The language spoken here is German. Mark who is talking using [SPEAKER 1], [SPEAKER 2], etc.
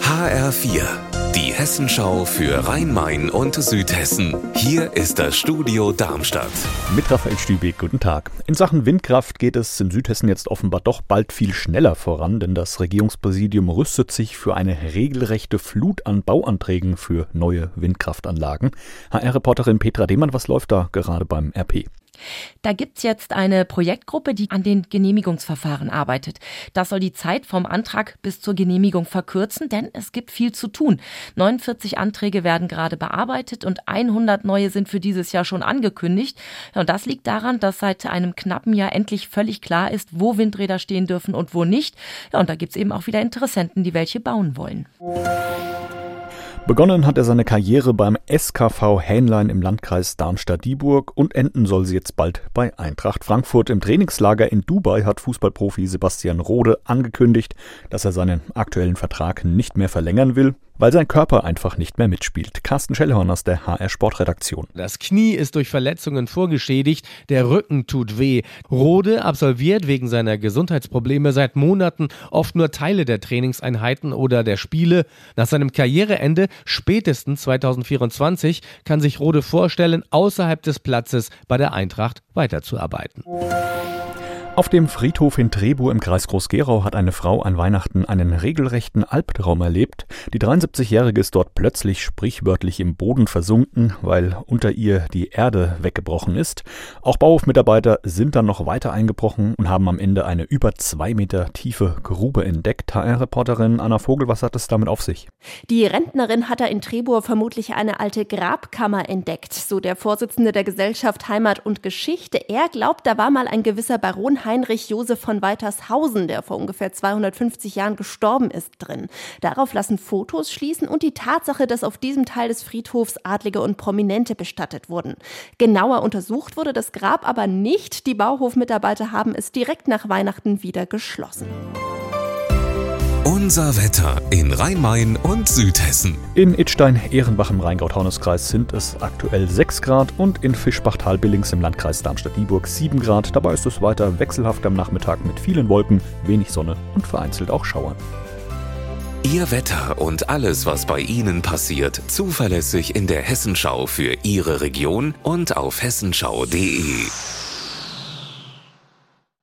[SPEAKER 1] HR4, die Hessenschau für Rhein-Main und Südhessen. Hier ist das Studio Darmstadt.
[SPEAKER 2] Mit Raphael Stübeck, guten Tag. In Sachen Windkraft geht es in Südhessen jetzt offenbar doch bald viel schneller voran, denn das Regierungspräsidium rüstet sich für eine regelrechte Flut an Bauanträgen für neue Windkraftanlagen. HR-Reporterin Petra Demann, was läuft da gerade beim RP?
[SPEAKER 3] Da gibt's jetzt eine Projektgruppe, die an den Genehmigungsverfahren arbeitet. Das soll die Zeit vom Antrag bis zur Genehmigung verkürzen, denn es gibt viel zu tun. 49 Anträge werden gerade bearbeitet und 100 neue sind für dieses Jahr schon angekündigt. Und das liegt daran, dass seit einem knappen Jahr endlich völlig klar ist, wo Windräder stehen dürfen und wo nicht. Ja, und da gibt's eben auch wieder Interessenten, die welche bauen wollen.
[SPEAKER 2] Begonnen hat er seine Karriere beim SKV Hähnlein im Landkreis Darmstadt-Dieburg und enden soll sie jetzt bald bei Eintracht Frankfurt. Im Trainingslager in Dubai hat Fußballprofi Sebastian Rode angekündigt, dass er seinen aktuellen Vertrag nicht mehr verlängern will weil sein Körper einfach nicht mehr mitspielt. Carsten Schellhorn aus der HR Sportredaktion.
[SPEAKER 4] Das Knie ist durch Verletzungen vorgeschädigt, der Rücken tut weh. Rode absolviert wegen seiner Gesundheitsprobleme seit Monaten oft nur Teile der Trainingseinheiten oder der Spiele. Nach seinem Karriereende, spätestens 2024, kann sich Rode vorstellen, außerhalb des Platzes bei der Eintracht weiterzuarbeiten.
[SPEAKER 2] Auf dem Friedhof in Trebur im Kreis Groß-Gerau hat eine Frau an Weihnachten einen regelrechten Albtraum erlebt. Die 73-Jährige ist dort plötzlich sprichwörtlich im Boden versunken, weil unter ihr die Erde weggebrochen ist. Auch Bauhofmitarbeiter sind dann noch weiter eingebrochen und haben am Ende eine über zwei Meter tiefe Grube entdeckt. HR-Reporterin Anna Vogel, was hat es damit auf sich?
[SPEAKER 5] Die Rentnerin hat da in Trebur vermutlich eine alte Grabkammer entdeckt, so der Vorsitzende der Gesellschaft Heimat und Geschichte. Er glaubt, da war mal ein gewisser Baron Heinrich Josef von Weitershausen, der vor ungefähr 250 Jahren gestorben ist, drin. Darauf lassen Fotos schließen und die Tatsache, dass auf diesem Teil des Friedhofs Adlige und Prominente bestattet wurden. Genauer untersucht wurde das Grab aber nicht. Die Bauhofmitarbeiter haben es direkt nach Weihnachten wieder geschlossen.
[SPEAKER 1] Unser Wetter in Rhein-Main und Südhessen.
[SPEAKER 2] In Idstein-Ehrenbach im Rheingau-Taunus-Kreis sind es aktuell 6 Grad und in Fischbach-Talbillings im Landkreis Darmstadt-Dieburg 7 Grad. Dabei ist es weiter wechselhaft am Nachmittag mit vielen Wolken, wenig Sonne und vereinzelt auch Schauern.
[SPEAKER 1] Ihr Wetter und alles, was bei Ihnen passiert, zuverlässig in der Hessenschau für Ihre Region und auf hessenschau.de.